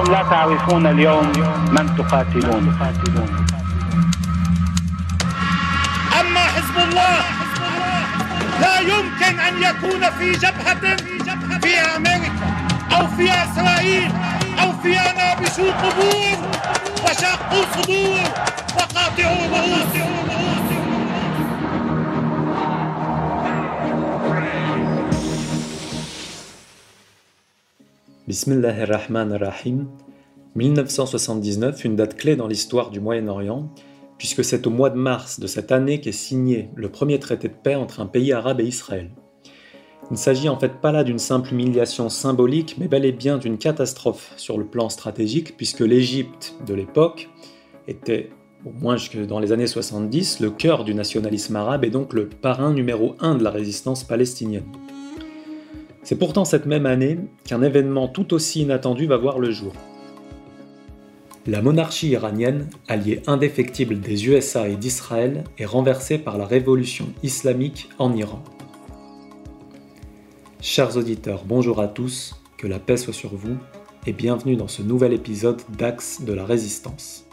أنتم لا تعرفون اليوم من تقاتلون. أما حزب الله لا يمكن أن يكون في جبهة فيها أمريكا أو فيها إسرائيل أو فيها نابشو قبور وشاقوا صدور وقاطعوا رؤوس Bismillahirrahmanirrahim. 1979, une date clé dans l'histoire du Moyen-Orient, puisque c'est au mois de mars de cette année qu'est signé le premier traité de paix entre un pays arabe et Israël. Il ne s'agit en fait pas là d'une simple humiliation symbolique, mais bel et bien d'une catastrophe sur le plan stratégique, puisque l'Égypte de l'époque était, au moins jusque dans les années 70, le cœur du nationalisme arabe et donc le parrain numéro un de la résistance palestinienne. C'est pourtant cette même année qu'un événement tout aussi inattendu va voir le jour. La monarchie iranienne, alliée indéfectible des USA et d'Israël, est renversée par la révolution islamique en Iran. Chers auditeurs, bonjour à tous, que la paix soit sur vous, et bienvenue dans ce nouvel épisode d'Axe de la Résistance.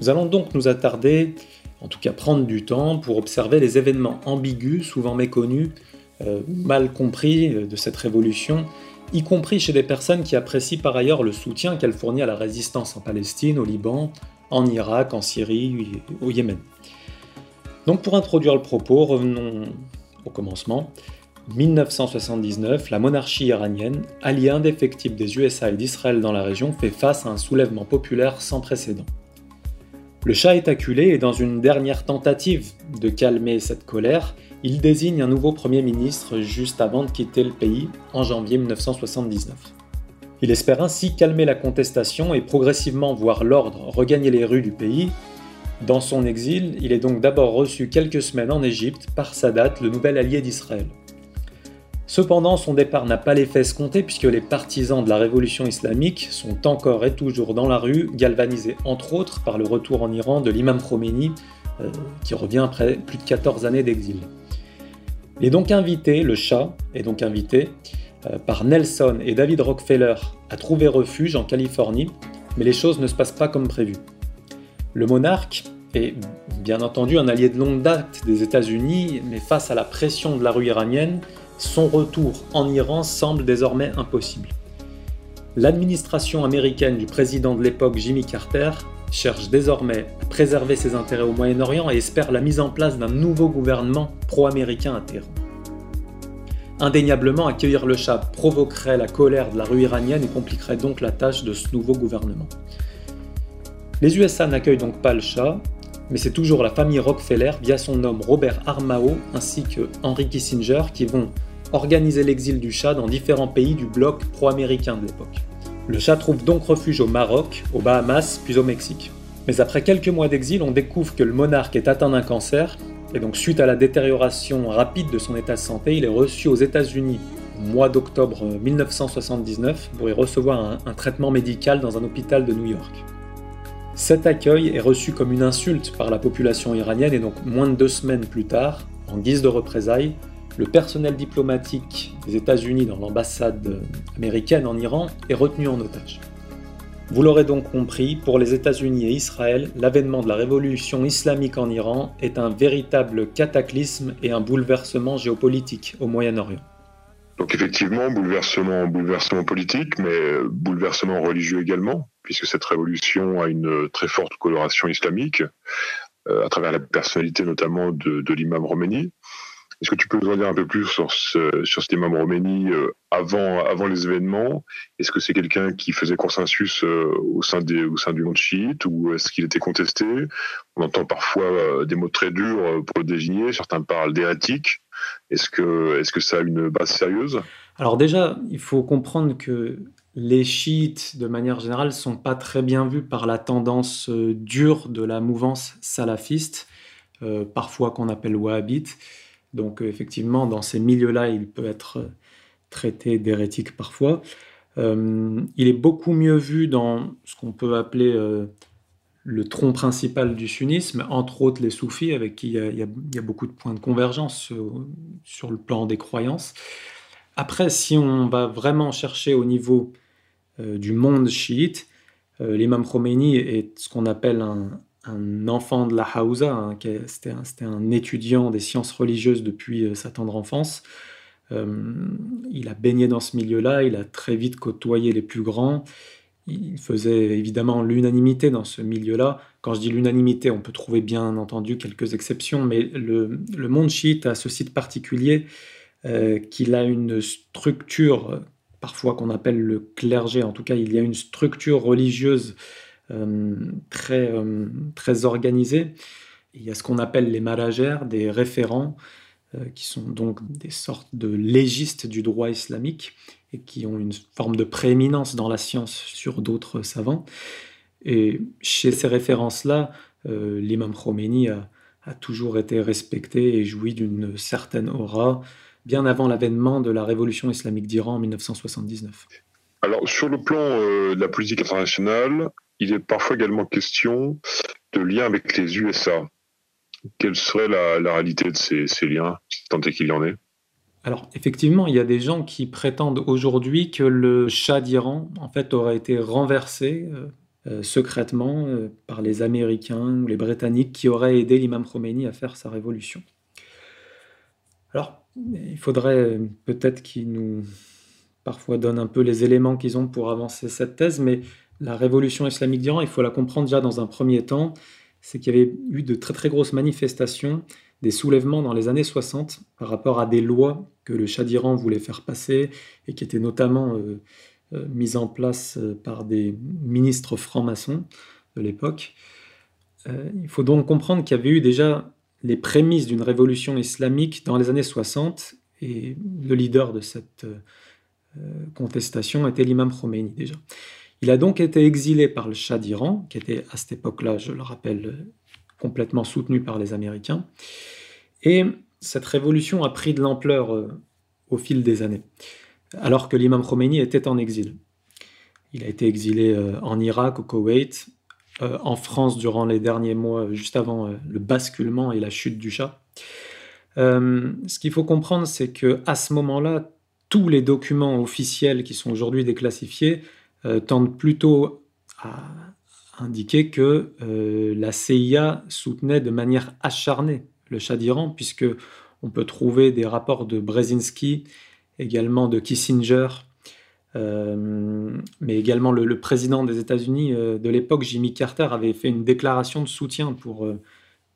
Nous allons donc nous attarder, en tout cas prendre du temps, pour observer les événements ambigus, souvent méconnus, euh, mal compris euh, de cette révolution, y compris chez des personnes qui apprécient par ailleurs le soutien qu'elle fournit à la résistance en Palestine, au Liban, en Irak, en Syrie, au Yémen. Donc pour introduire le propos, revenons au commencement. 1979, la monarchie iranienne, alliée indéfectible des USA et d'Israël dans la région, fait face à un soulèvement populaire sans précédent. Le Shah est acculé et dans une dernière tentative de calmer cette colère, il désigne un nouveau Premier ministre juste avant de quitter le pays en janvier 1979. Il espère ainsi calmer la contestation et progressivement voir l'ordre regagner les rues du pays. Dans son exil, il est donc d'abord reçu quelques semaines en Égypte par Sadat, le nouvel allié d'Israël. Cependant, son départ n'a pas l'effet escompté puisque les partisans de la révolution islamique sont encore et toujours dans la rue, galvanisés entre autres par le retour en Iran de l'imam Khomeini, euh, qui revient après plus de 14 années d'exil. Il est donc invité, le chat est donc invité euh, par Nelson et David Rockefeller à trouver refuge en Californie, mais les choses ne se passent pas comme prévu. Le monarque est bien entendu un allié de longue date des États-Unis, mais face à la pression de la rue iranienne, son retour en Iran semble désormais impossible. L'administration américaine du président de l'époque Jimmy Carter cherche désormais à préserver ses intérêts au Moyen-Orient et espère la mise en place d'un nouveau gouvernement pro-américain à Téhéran. Indéniablement, accueillir le Shah provoquerait la colère de la rue iranienne et compliquerait donc la tâche de ce nouveau gouvernement. Les USA n'accueillent donc pas le Shah, mais c'est toujours la famille Rockefeller via son homme Robert Armao ainsi que Henry Kissinger qui vont organiser l'exil du Shah dans différents pays du bloc pro-américain de l'époque. Le chat trouve donc refuge au Maroc, aux Bahamas, puis au Mexique. Mais après quelques mois d'exil, on découvre que le monarque est atteint d'un cancer, et donc suite à la détérioration rapide de son état de santé, il est reçu aux États-Unis au mois d'octobre 1979 pour y recevoir un, un traitement médical dans un hôpital de New York. Cet accueil est reçu comme une insulte par la population iranienne et donc moins de deux semaines plus tard, en guise de représailles, le personnel diplomatique des États-Unis dans l'ambassade américaine en Iran est retenu en otage. Vous l'aurez donc compris, pour les États-Unis et Israël, l'avènement de la révolution islamique en Iran est un véritable cataclysme et un bouleversement géopolitique au Moyen-Orient. Donc effectivement, bouleversement, politique, mais bouleversement religieux également, puisque cette révolution a une très forte coloration islamique, euh, à travers la personnalité notamment de, de l'imam Khomeini. Est-ce que tu peux nous en dire un peu plus sur, ce, sur cet imam Roménie euh, avant, avant les événements? Est-ce que c'est quelqu'un qui faisait consensus euh, au, sein des, au sein du monde chiite ou est-ce qu'il était contesté? On entend parfois euh, des mots très durs pour le désigner. Certains parlent d'hérétique. Est-ce que, est-ce que ça a une base sérieuse? Alors déjà, il faut comprendre que les chiites, de manière générale, sont pas très bien vus par la tendance dure de la mouvance salafiste, parfois qu'on appelle wahhabite. Donc euh, effectivement, dans ces milieux-là, il peut être euh, traité d'hérétique parfois. Euh, il est beaucoup mieux vu dans ce qu'on peut appeler le tronc principal du sunnisme, entre autres les soufis, avec qui il y a, beaucoup de points de convergence sur, le plan des croyances. Après, si on va vraiment chercher au niveau du monde chiite. L'imam Khomeini est ce qu'on appelle un, enfant de la Hausa, hein, c'était un, étudiant des sciences religieuses depuis sa tendre enfance. il a baigné dans ce milieu-là, il a très vite côtoyé les plus grands, il faisait évidemment l'unanimité dans ce milieu-là. Quand je dis l'unanimité, on peut trouver bien entendu quelques exceptions, mais le, monde chiite a ce site particulier euh, qu'il a une structure, parfois qu'on appelle le clergé, en tout cas il y a une structure religieuse euh, très, euh, très organisée. Il y a ce qu'on appelle les maragères, des référents, qui sont donc des sortes de légistes du droit islamique et qui ont une forme de prééminence dans la science sur d'autres savants. Et chez ces références-là, euh, l'imam Khomeini a, toujours été respecté et joui d'une certaine aura, bien avant l'avènement de la révolution islamique d'Iran en 1979. Alors, sur le plan euh, de la politique internationale, il est parfois également question de liens avec les USA. Quelle serait la, réalité de ces, liens, tant est qu'il y en ait alors effectivement, il y a des gens qui prétendent aujourd'hui que le Shah d'Iran en fait aurait été renversé euh, euh, secrètement euh, par les Américains ou les Britanniques qui auraient aidé l'imam Khomeini à faire sa révolution. Alors il faudrait peut-être qu'ils nous parfois donnent un peu les éléments qu'ils ont pour avancer cette thèse, mais la révolution islamique d'Iran, il faut la comprendre déjà dans un premier temps, c'est qu'il y avait eu de très très grosses manifestations des soulèvements dans les années 60 par rapport à des lois que le Shah d'Iran voulait faire passer et qui étaient notamment euh, euh, mises en place euh, par des ministres francs-maçons de l'époque. il faut donc comprendre qu'il y avait eu déjà les prémices d'une révolution islamique dans les années 60 et le leader de cette contestation était l'imam Khomeini déjà. Il a donc été exilé par le Shah d'Iran, qui était à cette époque-là, je le rappelle, complètement soutenu par les Américains. Et cette révolution a pris de l'ampleur euh, au fil des années, alors que l'imam Khomeini était en exil. Il a été exilé euh, en Irak, au Koweït, euh, en France durant les derniers mois, juste avant le basculement et la chute du Shah. ce qu'il faut comprendre, c'est que à ce moment-là, tous les documents officiels qui sont aujourd'hui déclassifiés tendent plutôt à indiquer que la CIA soutenait de manière acharnée le Shah d'Iran, puisque on peut trouver des rapports de Brzezinski, également de Kissinger, euh, mais également le, président des États-Unis euh, de l'époque, Jimmy Carter, avait fait une déclaration de soutien pour, euh,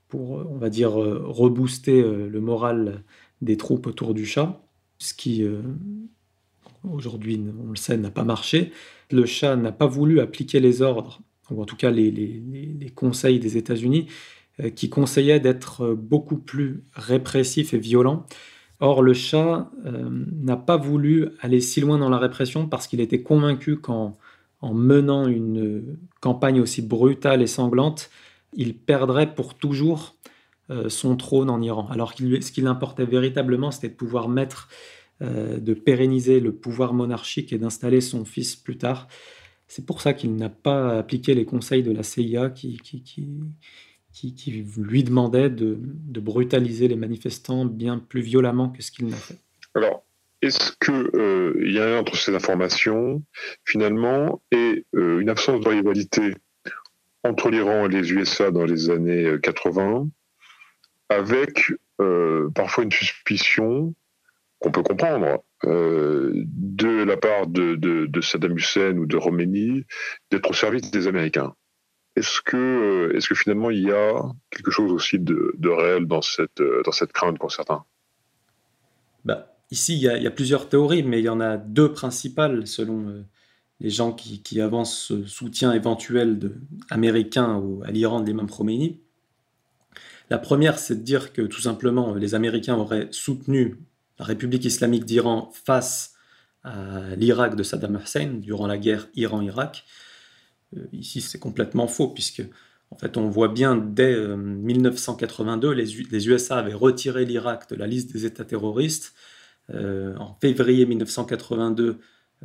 pour on va dire, rebooster le moral des troupes autour du Shah, ce qui, aujourd'hui, on le sait, n'a pas marché. Le Shah n'a pas voulu appliquer les ordres, ou en tout cas les, conseils des États-Unis, euh, qui conseillait d'être beaucoup plus répressif et violent. Or, le Shah euh, n'a pas voulu aller si loin dans la répression parce qu'il était convaincu qu'en en menant une campagne aussi brutale et sanglante, il perdrait pour toujours euh, son trône en Iran. Alors que ce qui l'importait véritablement, c'était de pouvoir mettre, de pérenniser le pouvoir monarchique et d'installer son fils plus tard. C'est pour ça qu'il n'a pas appliqué les conseils de la CIA qui, qui, lui demandait de, brutaliser les manifestants bien plus violemment que ce qu'il n'a fait. Alors, est-ce qu'il euh, y a entre ces informations, finalement, et euh, une absence de rivalité entre l'Iran et les USA dans les années 80, euh, avec parfois une suspicion qu'on peut comprendre de la part de, Saddam Hussein ou de Roménie d'être au service des Américains est-ce que, euh, est que finalement il y a quelque chose aussi de, réel dans cette, euh, dans cette crainte qu'ont certains? Bah, Ici, il y, a, plusieurs théories, mais il y en a deux principales selon euh, les gens qui, avancent ce soutien éventuel de, américain à l'Iran de l'imam Khomeini. La première, c'est de dire que tout simplement les Américains auraient soutenu la République islamique d'Iran face à l'Irak de Saddam Hussein durant la guerre Iran-Irak. Euh, ici, c'est complètement faux, puisque en fait, on voit bien dès 1982, euh, les, USA avaient retiré l'Irak de la liste des États terroristes. Euh, en février 1982,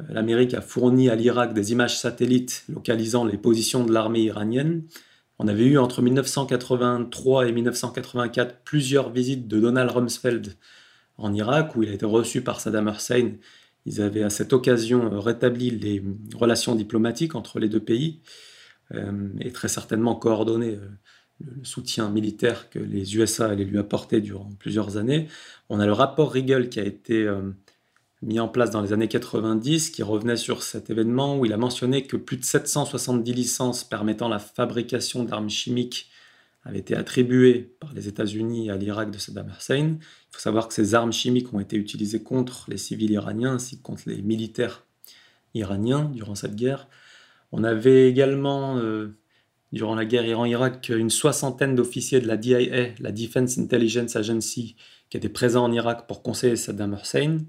l'Amérique a fourni à l'Irak des images satellites localisant les positions de l'armée iranienne. On avait eu entre 1983 et 1984 plusieurs visites de Donald Rumsfeld en Irak, où il a été reçu par Saddam Hussein Ils avaient à cette occasion rétabli les relations diplomatiques entre les deux pays et très certainement coordonné le soutien militaire que les USA allaient lui apporter durant plusieurs années. On a le rapport Riegel qui a été mis en place dans les années 90, qui revenait sur cet événement où il a mentionné que plus de 770 licences permettant la fabrication d'armes chimiques avaient été attribuées par les États-Unis à l'Irak de Saddam Hussein. Il faut savoir que ces armes chimiques ont été utilisées contre les civils iraniens ainsi que contre les militaires iraniens durant cette guerre. On avait également, euh, durant la guerre Iran-Irak, une soixantaine d'officiers de la DIA, la Defense Intelligence Agency, qui étaient présents en Irak pour conseiller Saddam Hussein.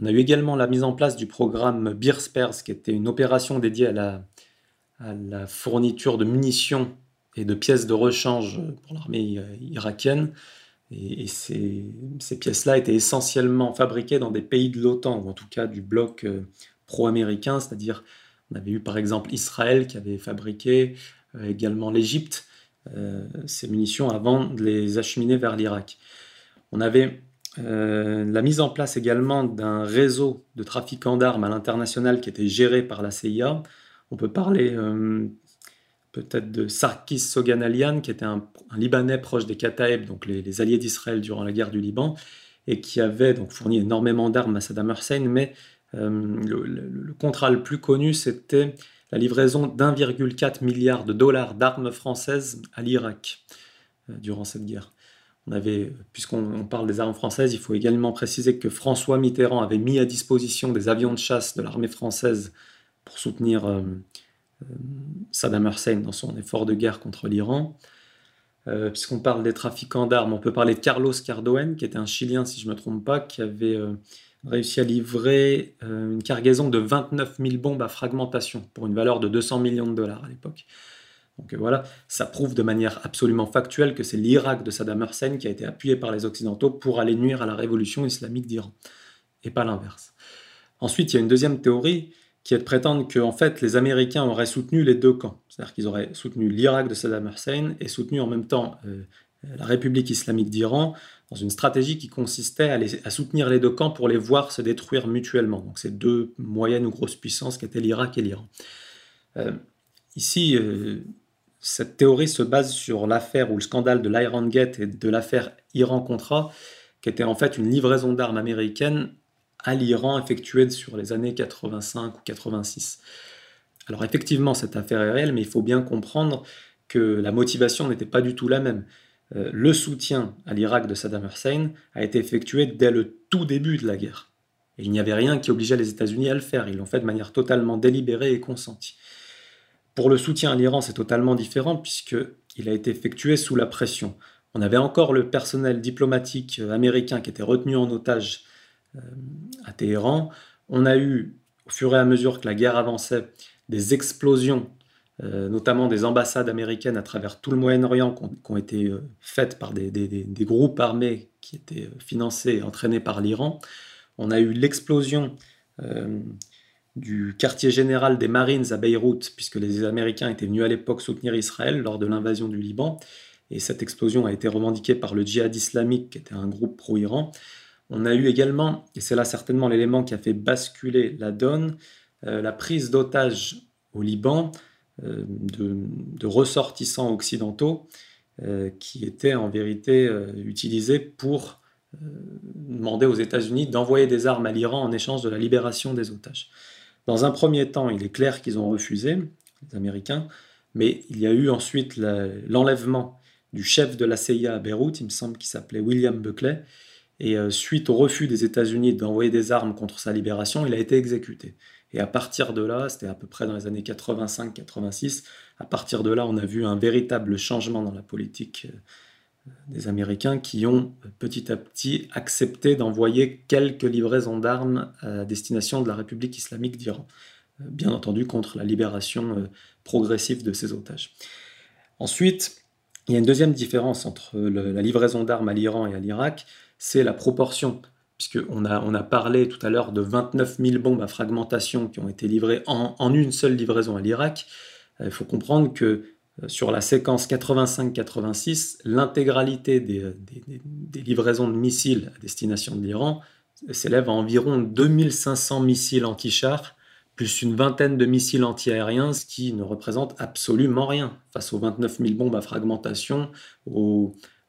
On a eu également la mise en place du programme Beer Spares, qui était une opération dédiée à la, fourniture de munitions et de pièces de rechange pour l'armée euh, irakienne. Et, ces, pièces-là étaient essentiellement fabriquées dans des pays de l'OTAN, ou en tout cas du bloc euh, pro-américain, c'est-à-dire on avait eu par exemple Israël qui avait fabriqué, euh, également l'Égypte, ces munitions avant de les acheminer vers l'Irak. On avait euh, la mise en place également d'un réseau de trafiquants d'armes à l'international qui était géré par la CIA. On peut parler euh, peut-être de Sarkis Soganalian, qui était un, Libanais proche des Kataeb, donc les, alliés d'Israël durant la guerre du Liban, et qui avait donc fourni énormément d'armes à Saddam Hussein. Mais euh, le, contrat le plus connu, c'était la livraison d'1,4 milliard de dollars d'armes françaises à l'Irak durant cette guerre puisqu'on parle des armes françaises, il faut également préciser que François Mitterrand avait mis à disposition des avions de chasse de l'armée française pour soutenir euh, euh, Saddam Hussein dans son effort de guerre contre l'Iran. Euh, puisqu'on parle des trafiquants d'armes, on peut parler de Carlos Cardoen, qui était un Chilien, si je ne me trompe pas, qui avait réussi à livrer une cargaison de 29 000 bombes à fragmentation pour une valeur de 200 millions de dollars à l'époque. Donc euh, voilà, ça prouve de manière absolument factuelle que c'est l'Irak de Saddam Hussein qui a été appuyé par les Occidentaux pour aller nuire à la révolution islamique d'Iran, et pas l'inverse. Ensuite, il y a une deuxième théorie qui est de prétendre que fait, les Américains auraient soutenu les deux camps. C'est-à-dire qu'ils auraient soutenu l'Irak de Saddam Hussein et soutenu en même temps euh, la République islamique d'Iran dans une stratégie qui consistait à, soutenir les deux camps pour les voir se détruire mutuellement. Donc ces deux moyennes ou grosses puissances qui étaient l'Irak et l'Iran. Euh, ici, cette théorie se base sur l'affaire ou le scandale de l'Iron Gate et de l'affaire Iran-Contra, qui était en fait une livraison d'armes américaines à l'Iran effectuée sur les années 85 ou 86. Alors effectivement, cette affaire est réelle, mais il faut bien comprendre que la motivation n'était pas du tout la même. Euh, le soutien à l'Irak de Saddam Hussein a été effectué dès le tout début de la guerre. Et il n'y avait rien qui obligeait les États-Unis à le faire. Ils l'ont fait de manière totalement délibérée et consentie. Pour le soutien à l'Iran, c'est totalement différent puisqu'il a été effectué sous la pression. On avait encore le personnel diplomatique euh, américain qui était retenu en otage à Téhéran. On a eu, au fur et à mesure que la guerre avançait, des explosions, euh, notamment des ambassades américaines à travers tout le Moyen-Orient, qui ont, été faites par des, groupes armés qui étaient financés et entraînés par l'Iran. On a eu l'explosion du quartier général des Marines à Beyrouth, puisque les Américains étaient venus à l'époque soutenir Israël lors de l'invasion du Liban. Et cette explosion a été revendiquée par le djihad islamique, qui était un groupe pro-Iran. On a eu également, et c'est là certainement l'élément qui a fait basculer la donne, euh, la prise d'otages au Liban euh, de, ressortissants occidentaux euh, qui étaient en vérité utilisés pour demander aux États-Unis d'envoyer des armes à l'Iran en échange de la libération des otages. Dans un premier temps, il est clair qu'ils ont refusé, les Américains, mais il y a eu ensuite l'enlèvement du chef de la CIA à Beyrouth, il me semble qu'il s'appelait William Buckley, et euh, suite au refus des États-Unis d'envoyer des armes contre sa libération, il a été exécuté. Et à partir de là, c'était à peu près dans les années 85-86, à partir de là, on a vu un véritable changement dans la politique euh, des Américains qui ont petit à petit accepté d'envoyer quelques livraisons d'armes à destination de la République islamique d'Iran, bien entendu contre la libération euh, progressive de ces otages. Ensuite, il y a une deuxième différence entre la livraison d'armes à l'Iran et à l'Irak, c'est la proportion, puisqu'on a, on a parlé tout à l'heure de 29 000 bombes à fragmentation qui ont été livrées en, en une seule livraison à l'Irak. Il faut comprendre que euh, sur la séquence 85-86, l'intégralité des, livraisons de missiles à destination de l'Iran s'élève à environ 2500 missiles anti-chars, plus une vingtaine de missiles antiaériens, ce qui ne représente absolument rien face aux 29 000 bombes à fragmentation,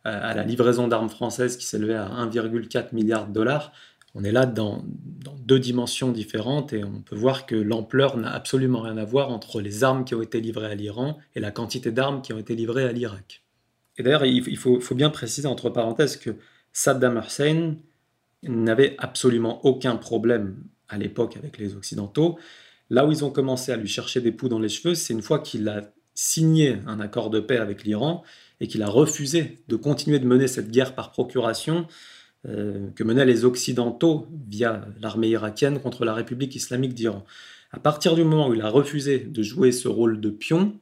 à la livraison d'armes françaises qui s'élevait à 1,4 milliard de dollars. On est là dans, deux dimensions différentes et on peut voir que l'ampleur n'a absolument rien à voir entre les armes qui ont été livrées à l'Iran et la quantité d'armes qui ont été livrées à l'Irak. Et d'ailleurs, il faut, faut, bien préciser entre parenthèses que Saddam Hussein n'avait absolument aucun problème à l'époque avec les Occidentaux. Là où ils ont commencé à lui chercher des poux dans les cheveux, c'est une fois qu'il a signé un accord de paix avec l'Iran et qu'il a refusé de continuer de mener cette guerre par procuration euh, que menaient les Occidentaux via l'armée irakienne contre la République islamique d'Iran. À partir du moment où il a refusé de jouer ce rôle de pion,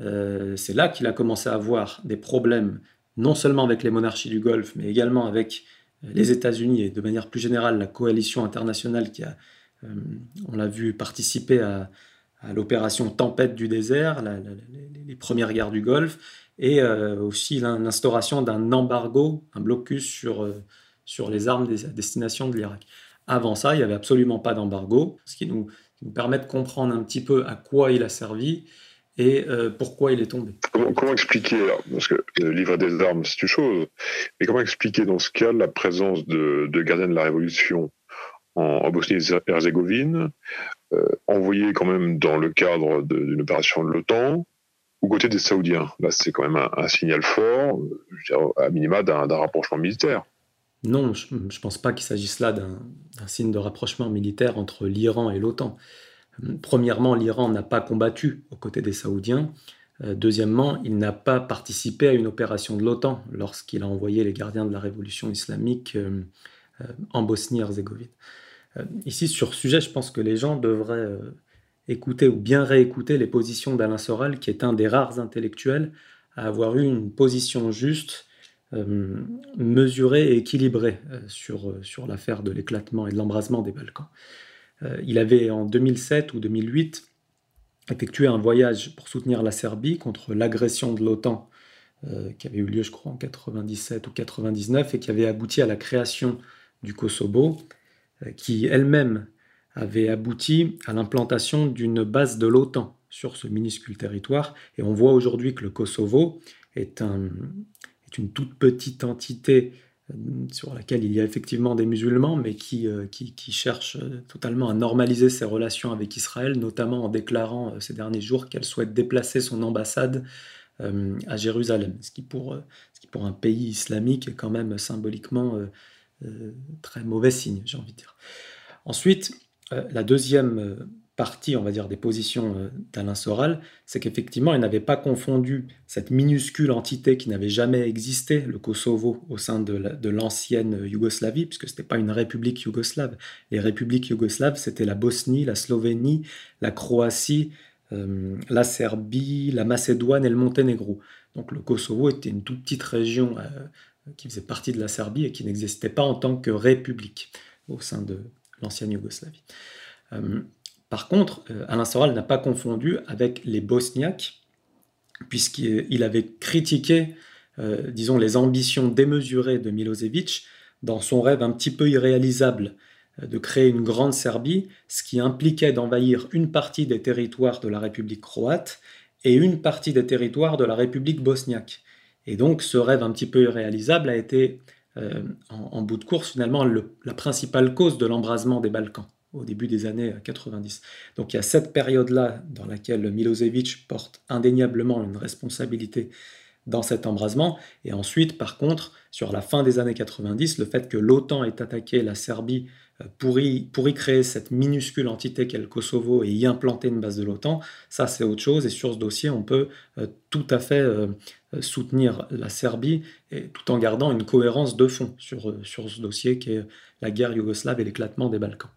euh, c'est là qu'il a commencé à avoir des problèmes, non seulement avec les monarchies du Golfe, mais également avec les États-Unis et de manière plus générale la coalition internationale qui a, euh, on l'a vu, participer à, l'opération Tempête du désert, les premières guerres du Golfe, et euh, aussi l'instauration d'un embargo, un blocus sur, euh, sur les armes à destination de l'Irak. Avant ça, il n'y avait absolument pas d'embargo, ce qui nous, permet de comprendre un petit peu à quoi il a servi et euh, pourquoi il est tombé. Comment, expliquer, parce que livrer des armes, c'est une chose, mais comment expliquer dans ce cas la présence de, de gardiens de la Révolution en, Bosnie-Herzégovine, envoyés quand même dans le cadre d'une opération de l'OTAN, aux côtés des Saoudiens. Là, c'est quand même un, signal fort, à minima, d'un rapprochement militaire. Non, je ne pense pas qu'il s'agisse là d'un signe de rapprochement militaire entre l'Iran et l'OTAN. Premièrement, l'Iran n'a pas combattu aux côtés des Saoudiens. Euh, deuxièmement, il n'a pas participé à une opération de l'OTAN lorsqu'il a envoyé les gardiens de la révolution islamique euh, euh, en Bosnie-Herzégovine. Ici, sur ce sujet, je pense que les gens devraient écouter ou bien réécouter les positions d'Alain Soral, qui est un des rares intellectuels à avoir eu une position juste, euh, mesurée et équilibrée euh, sur, euh, sur l'affaire de l'éclatement et de l'embrasement des Balkans. il avait en 2007 ou 2008 effectué un voyage pour soutenir la Serbie contre l'agression de l'OTAN qui avait eu lieu, je crois, en 97 ou 99 et qui avait abouti à la création du Kosovo, qui elle-même avait abouti à l'implantation d'une base de l'OTAN sur ce minuscule territoire. Et on voit aujourd'hui que le Kosovo est, un, est, une toute petite entité euh, sur laquelle il y a effectivement des musulmans, mais qui, euh, qui, cherche euh, totalement à normaliser ses relations avec Israël, notamment en déclarant ces derniers jours qu'elle souhaite déplacer son ambassade à Jérusalem, ce qui, pour, ce qui pour un pays islamique est quand même symboliquement très mauvais signe, j'ai envie de dire. Ensuite, la deuxième euh, partie, on va dire, des positions euh, d'Alain Soral, c'est qu'effectivement, il n'avait pas confondu cette minuscule entité qui n'avait jamais existé, le Kosovo, au sein de l'ancienne Yougoslavie, puisque ce n'était pas une république yougoslave. Les républiques yougoslaves, c'était la Bosnie, la Slovénie, la Croatie, la Serbie, la Macédoine et le Monténégro. Donc le Kosovo était une toute petite région qui faisait partie de la Serbie et qui n'existait pas en tant que république au sein de, l'ancienne Yougoslavie. Euh, par contre, euh, Alain Soral n'a pas confondu avec les Bosniaques, puisqu'il avait critiqué, euh, disons, les ambitions démesurées de Milosevic dans son rêve un petit peu irréalisable de créer une grande Serbie, ce qui impliquait d'envahir une partie des territoires de la République croate et une partie des territoires de la République bosniaque. Et donc ce rêve un petit peu irréalisable a été euh, en, bout de course, finalement, la principale cause de l'embrasement des Balkans au début des années 90. Donc il y a cette période-là dans laquelle Milosevic porte indéniablement une responsabilité dans cet embrasement. Et ensuite, par contre, sur la fin des années 90, le fait que l'OTAN ait attaqué la Serbie euh, pour y, créer cette minuscule entité qu'est le Kosovo et y implanter une base de l'OTAN, ça c'est autre chose. Et sur ce dossier, on peut euh, tout à fait euh, soutenir la Serbie tout en gardant une cohérence de fond sur, euh, sur ce dossier qui est la guerre yougoslave et l'éclatement des Balkans.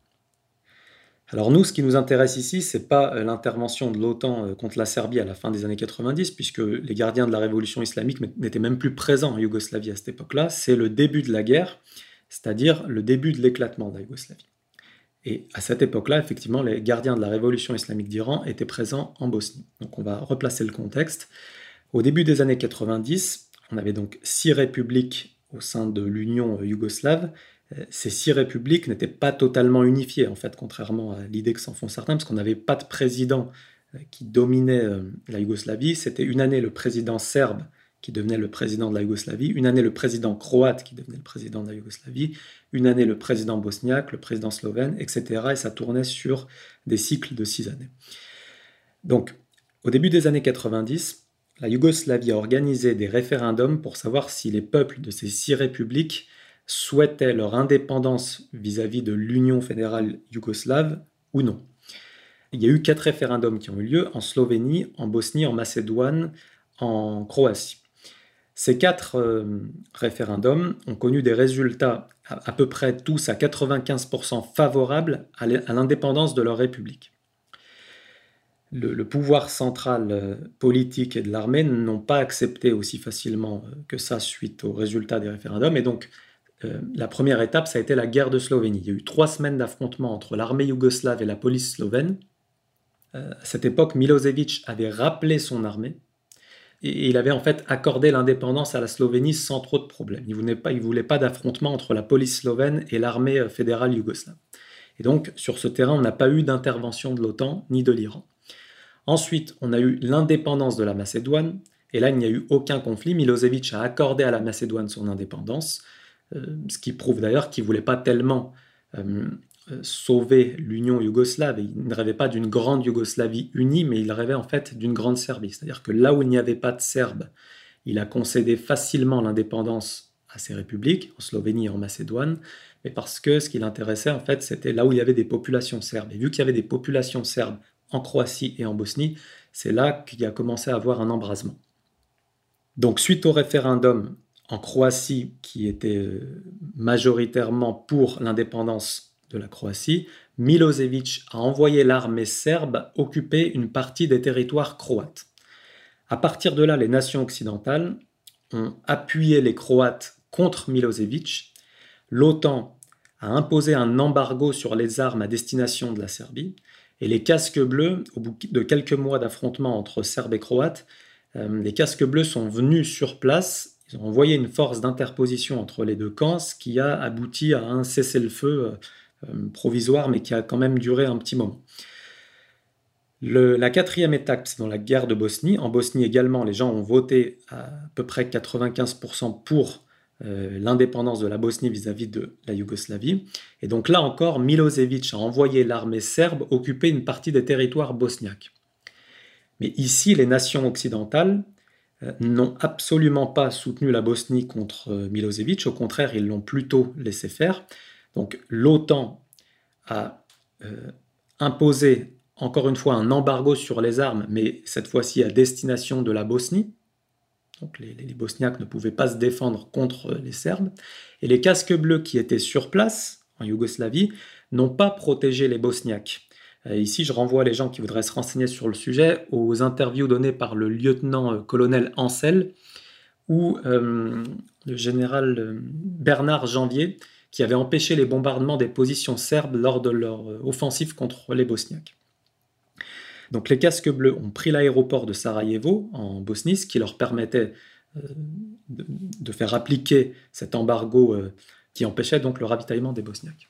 Alors nous, ce qui nous intéresse ici, c'est pas l'intervention de l'OTAN contre la Serbie à la fin des années 90, puisque les gardiens de la révolution islamique n'étaient même plus présents en Yougoslavie à cette époque-là. C'est le début de la guerre, c'est-à-dire le début de l'éclatement de la Yougoslavie. Et à cette époque-là, effectivement, les gardiens de la révolution islamique d'Iran étaient présents en Bosnie. Donc on va replacer le contexte. Au début des années 90, on avait donc six républiques au sein de l'Union yougoslave, euh, ces six républiques n'étaient pas totalement unifiées, en fait, contrairement à l'idée que s'en font certains, parce qu'on n'avait pas de président euh, qui dominait la Yougoslavie. C'était une année le président serbe qui devenait le président de la Yougoslavie, une année le président croate qui devenait le président de la Yougoslavie, une année le président bosniaque, le président slovène, etc. Et ça tournait sur des cycles de six années. Donc, au début des années 90, la Yougoslavie a organisé des référendums pour savoir si les peuples de ces six républiques souhaitaient leur indépendance vis-à-vis de l'Union fédérale yougoslave ou non. Il y a eu quatre référendums qui ont eu lieu en Slovénie, en Bosnie, en Macédoine, en Croatie. Ces quatre euh, référendums ont connu des résultats à, peu près tous à 95% favorables à l'indépendance de leur république le, pouvoir central euh, politique et de l'armée n'ont pas accepté aussi facilement euh, que ça suite aux résultats des référendums. Et donc, la première étape, ça a été la guerre de Slovénie. Il y a eu trois semaines d'affrontement entre l'armée yougoslave et la police slovène. à cette époque, Milosevic avait rappelé son armée et il avait en fait accordé l'indépendance à la Slovénie sans trop de problèmes. Il ne voulait pas, d'affrontement entre la police slovène et l'armée fédérale yougoslave. Et donc, sur ce terrain, on n'a pas eu d'intervention de l'OTAN ni de l'Iran. Ensuite, on a eu l'indépendance de la Macédoine, et là, il n'y a eu aucun conflit. Milosevic a accordé à la Macédoine son indépendance, euh, ce qui prouve d'ailleurs qu'il ne voulait pas tellement euh, euh, sauver l'Union yougoslave. Il ne rêvait pas d'une grande Yougoslavie unie, mais il rêvait en fait d'une grande Serbie. C'est-à-dire que là où il n'y avait pas de Serbes, il a concédé facilement l'indépendance à ces républiques, en Slovénie et en Macédoine, mais parce que ce qui l'intéressait en fait, c'était là où il y avait des populations serbes. Et vu qu'il y avait des populations serbes en Croatie et en Bosnie, c'est là qu'il a commencé à avoir un embrasement. Donc suite au référendum en Croatie, qui était euh, majoritairement pour l'indépendance de la Croatie, Milosevic a envoyé l'armée serbe occuper une partie des territoires croates. À partir de là, les nations occidentales ont appuyé les Croates contre Milosevic. L'OTAN a imposé un embargo sur les armes à destination de la Serbie. Et les casques bleus, au bout de quelques mois d'affrontement entre Serbes et Croates, euh, les casques bleus sont venus sur place. Ils ont envoyé une force d'interposition entre les deux camps, ce qui a abouti à un cessez-le-feu euh, provisoire, mais qui a quand même duré un petit moment. la quatrième étape, c'est dans la guerre de Bosnie. En Bosnie également, les gens ont voté à peu près 95% pour euh, l'indépendance de la Bosnie vis-à-vis de la Yougoslavie. Et donc là encore, Milosevic a envoyé l'armée serbe occuper une partie des territoires bosniaques. Mais ici, les nations occidentales euh, n'ont absolument pas soutenu la Bosnie contre euh, Milosevic, au contraire, ils l'ont plutôt laissé faire. Donc l'OTAN a imposé encore une fois un embargo sur les armes, mais cette fois-ci à destination de la Bosnie, donc les, Bosniaques ne pouvaient pas se défendre contre les Serbes. Et les casques bleus qui étaient sur place, en Yougoslavie, n'ont pas protégé les Bosniaques. Euh, ici, je renvoie les gens qui voudraient se renseigner sur le sujet aux interviews données par le lieutenant-colonel euh, Ansel ou euh, le général Bernard Janvier, qui avait empêché les bombardements des positions serbes lors de leur offensive contre les Bosniaques. Donc les casques bleus ont pris l'aéroport de Sarajevo en Bosnie, ce qui leur permettait euh, de, faire appliquer cet embargo euh, qui empêchait donc le ravitaillement des Bosniaques.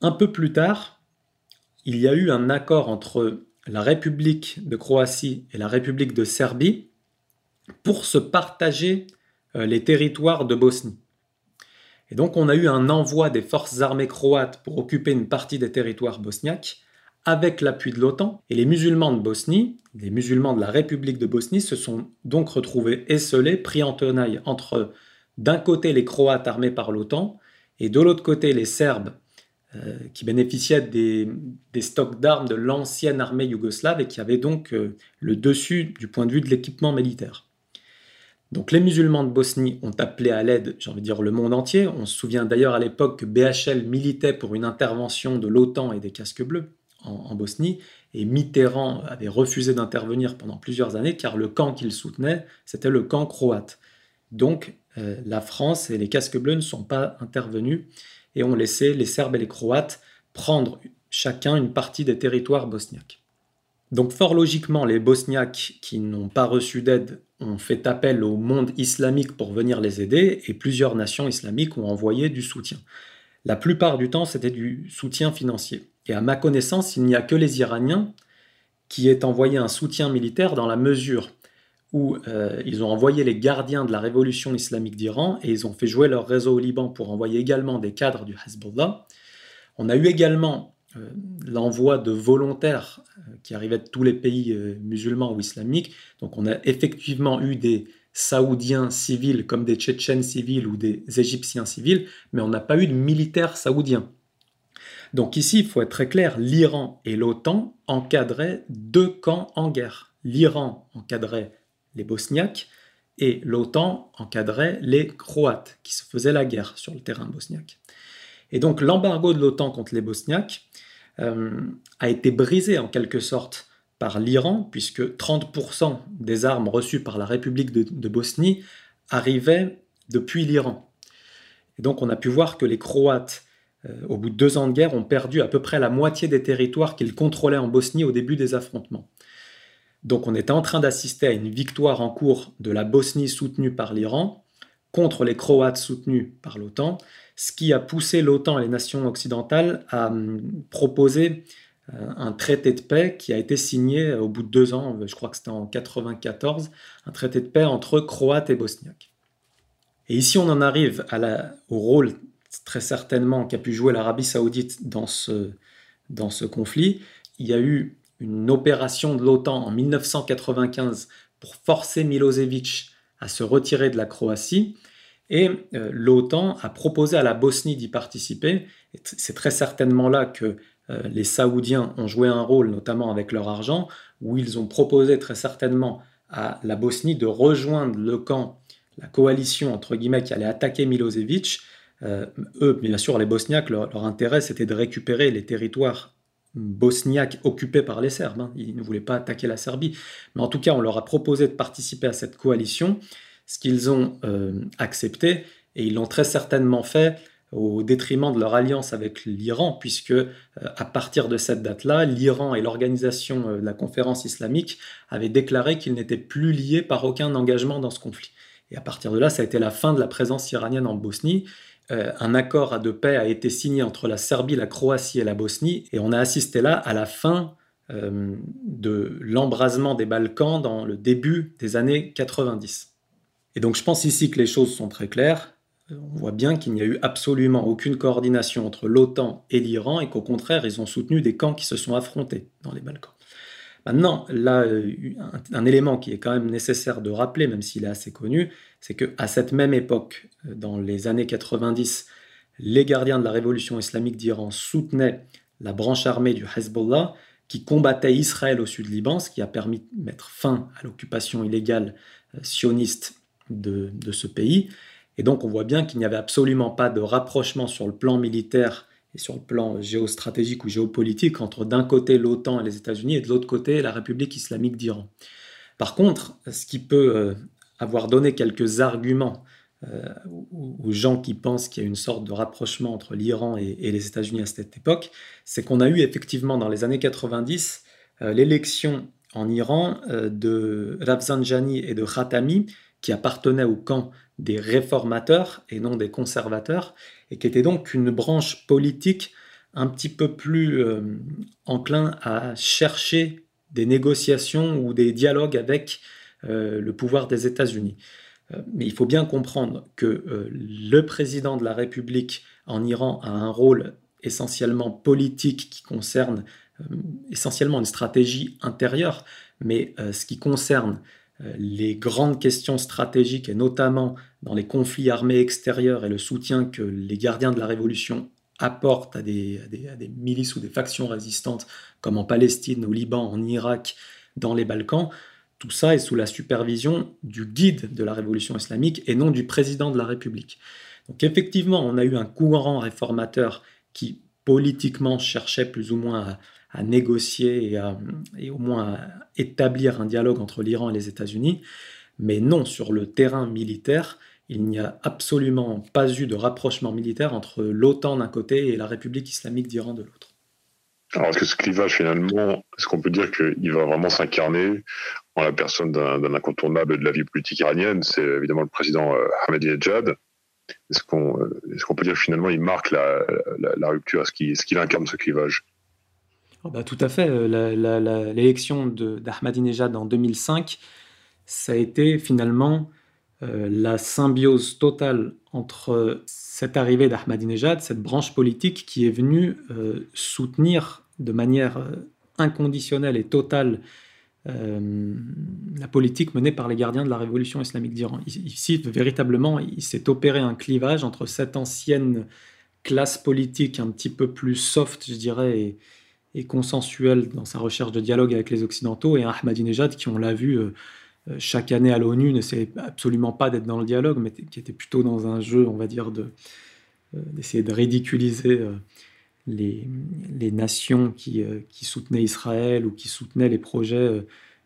Un peu plus tard, il y a eu un accord entre la République de Croatie et la République de Serbie pour se partager euh, les territoires de Bosnie. Et donc on a eu un envoi des forces armées croates pour occuper une partie des territoires bosniaques, avec l'appui de l'OTAN. Et les musulmans de Bosnie, les musulmans de la République de Bosnie, se sont donc retrouvés esselés, pris en tenaille entre d'un côté les Croates armés par l'OTAN et de l'autre côté les Serbes euh, qui bénéficiaient des, stocks d'armes de l'ancienne armée yougoslave et qui avaient donc euh, le dessus du point de vue de l'équipement militaire. Donc les musulmans de Bosnie ont appelé à l'aide, j'ai envie de dire, le monde entier. On se souvient d'ailleurs à l'époque que BHL militait pour une intervention de l'OTAN et des casques bleus en, Bosnie, et Mitterrand avait refusé d'intervenir pendant plusieurs années car le camp qu'il soutenait, c'était le camp croate. Donc euh, la France et les casques bleus ne sont pas intervenus et ont laissé les Serbes et les Croates prendre chacun une partie des territoires bosniaques. Donc fort logiquement, les Bosniaques qui n'ont pas reçu d'aide ont fait appel au monde islamique pour venir les aider et plusieurs nations islamiques ont envoyé du soutien. La plupart du temps, c'était du soutien financier. Et à ma connaissance, il n'y a que les Iraniens qui aient envoyé un soutien militaire dans la mesure où euh, ils ont envoyé les gardiens de la révolution islamique d'Iran et ils ont fait jouer leur réseau au Liban pour envoyer également des cadres du Hezbollah. On a eu également l'envoi de volontaires euh, qui arrivaient de tous les pays musulmans ou islamiques. Donc on a effectivement eu des Saoudiens civils comme des Tchétchènes civils ou des Égyptiens civils, mais on n'a pas eu de militaires saoudiens. Donc ici, il faut être très clair, l'Iran et l'OTAN encadraient deux camps en guerre. L'Iran encadrait les Bosniaques et l'OTAN encadrait les Croates qui se faisaient la guerre sur le terrain bosniaque. Et donc l'embargo de l'OTAN contre les Bosniaques euh, a été brisé en quelque sorte par l'Iran, puisque 30% des armes reçues par la République de, Bosnie arrivaient depuis l'Iran. Et donc on a pu voir que les Croates, euh, au bout de deux ans de guerre, ont perdu à peu près la moitié des territoires qu'ils contrôlaient en Bosnie au début des affrontements. Donc on était en train d'assister à une victoire en cours de la Bosnie soutenue par l'Iran contre les Croates soutenus par l'OTAN, ce qui a poussé l'OTAN et les nations occidentales à hum, proposer euh, un traité de paix qui a été signé euh, au bout de deux ans, je crois que c'était en 94, un traité de paix entre Croates et Bosniaques. Et ici on en arrive au rôle très certainement qu'a pu jouer l'Arabie saoudite dans ce, dans ce conflit. Il y a eu une opération de l'OTAN en 1995 pour forcer Milosevic à se retirer de la Croatie. Et euh, l'OTAN a proposé à la Bosnie d'y participer. C'est très certainement là que euh, les Saoudiens ont joué un rôle, notamment avec leur argent, où ils ont proposé très certainement à la Bosnie de rejoindre le camp, la coalition entre guillemets qui allait attaquer Milosevic. Euh, eux, bien sûr, les Bosniaques, leur, intérêt c'était de récupérer les territoires bosniaque occupé par les Serbes. Hein. Ils ne voulaient pas attaquer la Serbie. Mais en tout cas, on leur a proposé de participer à cette coalition, ce qu'ils ont euh, accepté, et ils l'ont très certainement fait au détriment de leur alliance avec l'Iran, puisque euh, à partir de cette date-là, l'Iran et l'organisation euh, de la conférence islamique avaient déclaré qu'ils n'étaient plus liés par aucun engagement dans ce conflit. Et à partir de là, ça a été la fin de la présence iranienne en Bosnie, un accord de paix a été signé entre la Serbie, la Croatie et la Bosnie, et on a assisté là à la fin de l'embrasement des Balkans dans le début des années 90. Et donc je pense ici que les choses sont très claires. On voit bien qu'il n'y a eu absolument aucune coordination entre l'OTAN et l'Iran et qu'au contraire, ils ont soutenu des camps qui se sont affrontés dans les Balkans. Maintenant, là, euh, un, élément qui est quand même nécessaire de rappeler, même s'il est assez connu, c'est qu'à cette même époque, euh, dans les années 90, les gardiens de la révolution islamique d'Iran soutenaient la branche armée du Hezbollah qui combattait Israël au sud Liban, ce qui a permis de mettre fin à l'occupation illégale euh, sioniste de, ce pays. Et donc on voit bien qu'il n'y avait absolument pas de rapprochement sur le plan militaire et sur le plan géostratégique ou géopolitique entre d'un côté l'OTAN et les États-Unis et de l'autre côté la République islamique d'Iran. Par contre, ce qui peut euh, avoir donné quelques arguments euh, aux gens qui pensent qu'il y a une sorte de rapprochement entre l'Iran et, les États-Unis à cette époque, c'est qu'on a eu effectivement dans les années 90 euh, l'élection en Iran de Rafsanjani et de Khatami qui appartenaient au camp des réformateurs et non des conservateurs, et qui était donc une branche politique un petit peu plus euh, enclin à chercher des négociations ou des dialogues avec euh, le pouvoir des États-Unis. Euh, mais il faut bien comprendre que le président de la République en Iran a un rôle essentiellement politique qui concerne essentiellement une stratégie intérieure, mais ce qui concerne les grandes questions stratégiques, et notamment dans les conflits armés extérieurs et le soutien que les gardiens de la révolution apportent à des, milices ou des factions résistantes, comme en Palestine, au Liban, en Irak, dans les Balkans, tout ça est sous la supervision du guide de la révolution islamique et non du président de la République. Donc effectivement, on a eu un courant réformateur qui politiquement cherchait plus ou moins à, à négocier et, au moins à établir un dialogue entre l'Iran et les États-Unis. Mais non, sur le terrain militaire, il n'y a absolument pas eu de rapprochement militaire entre l'OTAN d'un côté et la République islamique d'Iran de l'autre. Alors, est-ce que ce clivage, finalement, est-ce qu'on peut dire qu'il va vraiment s'incarner en la personne d'un incontournable de la vie politique iranienne? C'est évidemment le président euh, Ahmadinejad. Est-ce qu'on peut dire finalement il marque la, rupture? Est-ce qu'il incarne ce clivage? Oh Tout à fait. Euh, l'élection d'Ahmadinejad en 2005, ça a été finalement euh, la symbiose totale entre cette arrivée d'Ahmadinejad, cette branche politique qui est venue euh, soutenir de manière inconditionnelle et totale la politique menée par les gardiens de la révolution islamique d'Iran. Ici, véritablement, il s'est opéré un clivage entre cette ancienne classe politique un petit peu plus soft, je dirais, et, et consensuelle dans sa recherche de dialogue avec les Occidentaux, et un Ahmadinejad qui, on l'a vu, euh, chaque année à l'ONU n'essayait absolument pas d'être dans le dialogue, mais qui était plutôt dans un jeu, on va dire, euh, d'essayer de ridiculiser euh, les, les nations qui, qui, soutenaient Israël ou qui soutenaient les projets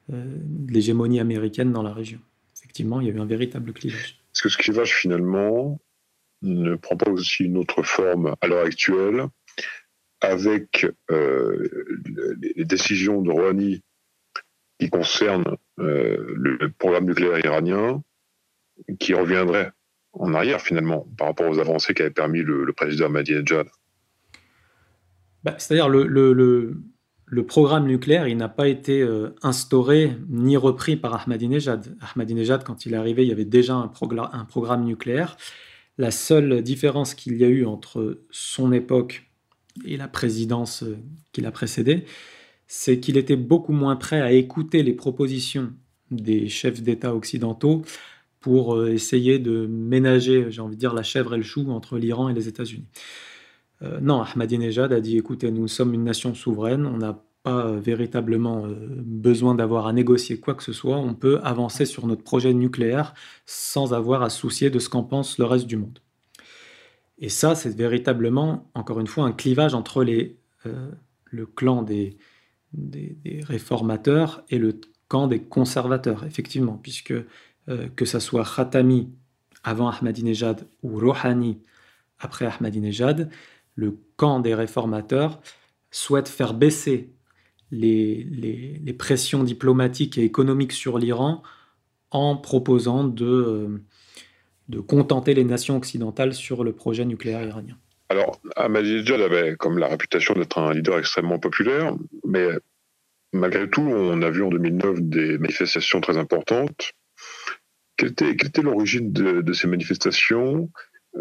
de l'hégémonie américaine dans la région. Effectivement, il y a eu un véritable clivage. Est-ce que ce clivage, finalement, ne prend pas aussi une autre forme à l'heure actuelle avec les décisions de Rouhani qui concerne euh, le programme nucléaire iranien, qui reviendrait en arrière finalement par rapport aux avancées qu'avait permis le, président Ahmadinejad bah, C'est-à-dire le, le, programme nucléaire, il n'a pas été euh, instauré ni repris par Ahmadinejad. Ahmadinejad, quand il est arrivé, il y avait déjà un programme nucléaire. La seule différence qu'il y a eu entre son époque et la présidence euh, qui l'a précédée, c'est qu'il était beaucoup moins prêt à écouter les propositions des chefs d'État occidentaux pour euh, essayer de ménager, j'ai envie de dire, la chèvre et le chou entre l'Iran et les États-Unis. Euh, non, Ahmadinejad a dit, écoutez, nous sommes une nation souveraine, on n'a pas véritablement besoin d'avoir à négocier quoi que ce soit, on peut avancer sur notre projet nucléaire sans avoir à soucier de ce qu'en pense le reste du monde. Et ça, c'est véritablement, encore une fois, un clivage entre les, le clan des, des, réformateurs et le camp des conservateurs, effectivement, puisque euh, que ça soit Khatami avant Ahmadinejad ou Rouhani après Ahmadinejad, le camp des réformateurs souhaite faire baisser les, les, pressions diplomatiques et économiques sur l'Iran en proposant de, euh, de contenter les nations occidentales sur le projet nucléaire iranien. Alors, Ahmadinejad avait comme la réputation d'être un leader extrêmement populaire, mais malgré tout, on a vu en 2009 des manifestations très importantes. Quelle était, l'origine de, ces manifestations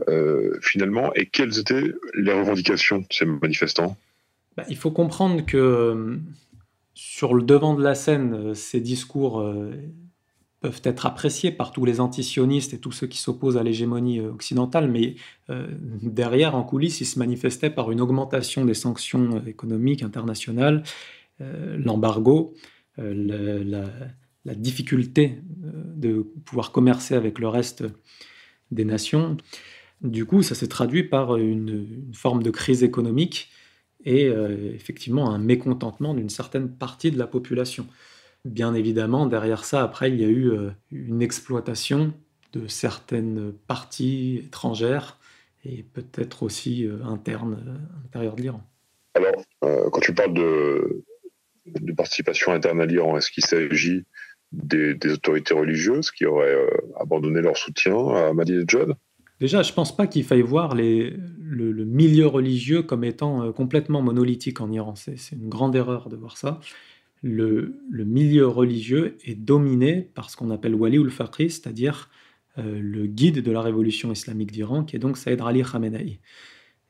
euh, finalement et quelles étaient les revendications de ces manifestants? Bah, Il faut comprendre que sur le devant de la scène, ces discours euh, peuvent être appréciés par tous les antisionistes et tous ceux qui s'opposent à l'hégémonie euh, occidentale, mais euh, derrière, en coulisses, ils se manifestaient par une augmentation des sanctions euh, économiques internationales, l'embargo, la, difficulté de pouvoir commercer avec le reste des nations. Du coup, ça s'est traduit par une, forme de crise économique et effectivement un mécontentement d'une certaine partie de la population. Bien évidemment, derrière ça, après, il y a eu euh, une exploitation de certaines parties étrangères et peut-être aussi euh, internes euh, à l'intérieur de l'Iran. Alors, quand tu parles de, participation interne à l'Iran, est-ce qu'il s'agit des, autorités religieuses qui auraient abandonné leur soutien à Ahmadinejad Déjà, je ne pense pas qu'il faille voir le, le, milieu religieux comme étant complètement monolithique en Iran. C'est une grande erreur de voir ça le, milieu religieux est dominé par ce qu'on appelle Wali ul Faqih, c'est-à-dire euh, le guide de la révolution islamique d'Iran, qui est donc Saïd Ali Khamenei.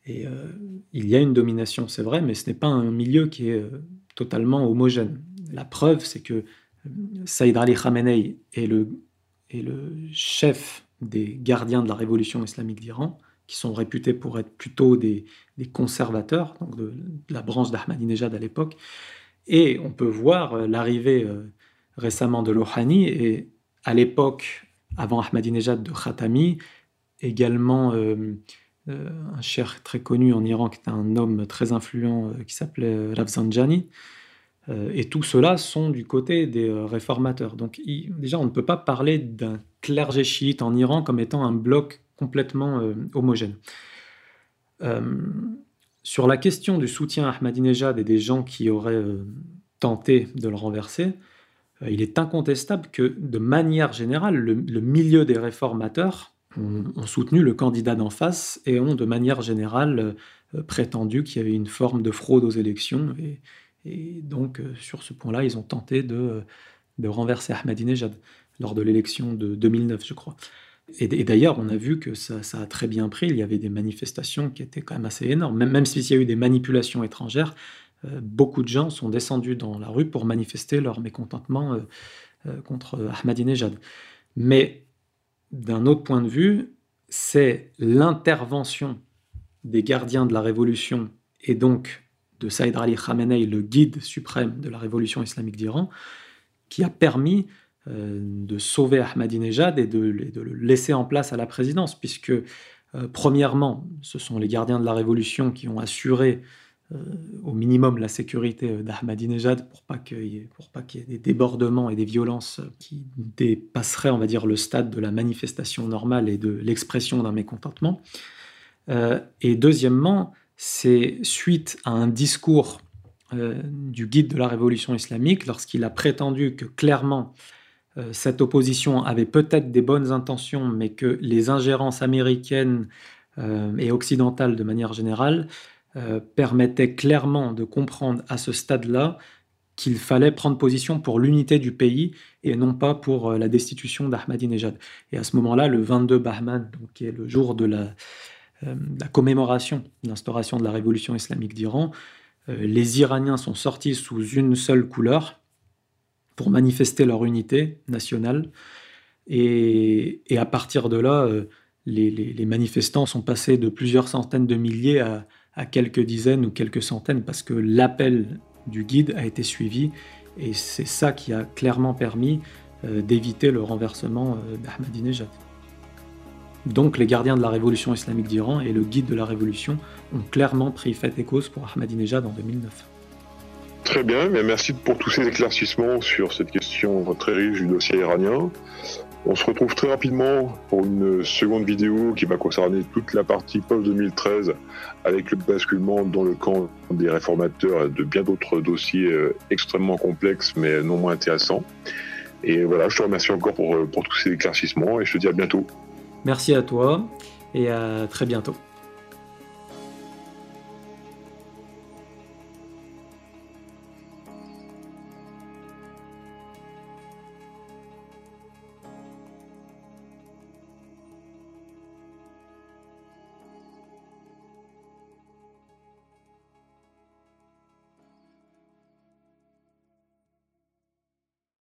Et euh, il y a une domination, c'est vrai, mais ce n'est pas un milieu qui est euh, totalement homogène. La preuve, c'est que Saïd Ali Khamenei est le, chef des gardiens de la révolution islamique d'Iran, qui sont réputés pour être plutôt des, conservateurs, donc de la branche d'Ahmadinejad à l'époque, et on peut voir euh, l'arrivée euh, récemment de Lohani et à l'époque, avant Ahmadinejad, de Khatami, également euh, un cher très connu en Iran qui était un homme très influent qui s'appelait Rafsanjani. et tout cela sont du côté des réformateurs. Donc déjà, on ne peut pas parler d'un clergé chiite en Iran comme étant un bloc complètement homogène. Sur la question du soutien à Ahmadinejad et des gens qui auraient euh, tenté de le renverser, euh, il est incontestable que, de manière générale, le, milieu des réformateurs ont, soutenu le candidat d'en face et ont, de manière générale, euh, prétendu qu'il y avait une forme de fraude aux élections. Et, donc, sur ce point-là, ils ont tenté de renverser Ahmadinejad lors de l'élection de 2009, je crois. Et, d'ailleurs, on a vu que ça, a très bien pris. Il y avait des manifestations qui étaient quand même assez énormes. Même, même s'il y a eu des manipulations étrangères, euh, beaucoup de gens sont descendus dans la rue pour manifester leur mécontentement euh, euh, contre Ahmadinejad. Mais d'un autre point de vue, c'est l'intervention des gardiens de la révolution et donc de Saïd Ali Khamenei, le guide suprême de la révolution islamique d'Iran, qui a permis de sauver Ahmadinejad et de, le laisser en place à la présidence, puisque, euh, premièrement, ce sont les gardiens de la révolution qui ont assuré euh, au minimum la sécurité d'Ahmadinejad pour pas qu'il y, ait des débordements et des violences qui dépasseraient, on va dire, le stade de la manifestation normale et de l'expression d'un mécontentement. et deuxièmement, c'est suite à un discours du guide de la révolution islamique, lorsqu'il a prétendu que clairement euh, cette opposition avait peut-être des bonnes intentions, mais que les ingérences américaines euh, et occidentales de manière générale euh, permettaient clairement de comprendre à ce stade-là qu'il fallait prendre position pour l'unité du pays et non pas pour la destitution d'Ahmadinejad. Et à ce moment-là, le 22 Bahman, donc, qui est le jour de la, la commémoration de l'instauration de la révolution islamique d'Iran, les Iraniens sont sortis sous une seule couleur, pour manifester leur unité nationale. Et, à partir de là, euh, les, manifestants sont passés de plusieurs centaines de milliers à, quelques dizaines ou quelques centaines parce que l'appel du guide a été suivi et c'est ça qui a clairement permis euh, d'éviter le renversement euh, d'Ahmadinejad. Donc les gardiens de la révolution islamique d'Iran et le guide de la révolution ont clairement pris fait et cause pour Ahmadinejad en 2009. Très bien, mais merci pour tous ces éclaircissements sur cette question très riche du dossier iranien. On se retrouve très rapidement pour une seconde vidéo qui va concerner toute la partie post-2013 avec le basculement dans le camp des réformateurs et de bien d'autres dossiers euh, extrêmement complexes mais non moins intéressants. Et voilà, je te remercie encore pour, pour tous ces éclaircissements et je te dis à bientôt. Merci à toi et à très bientôt.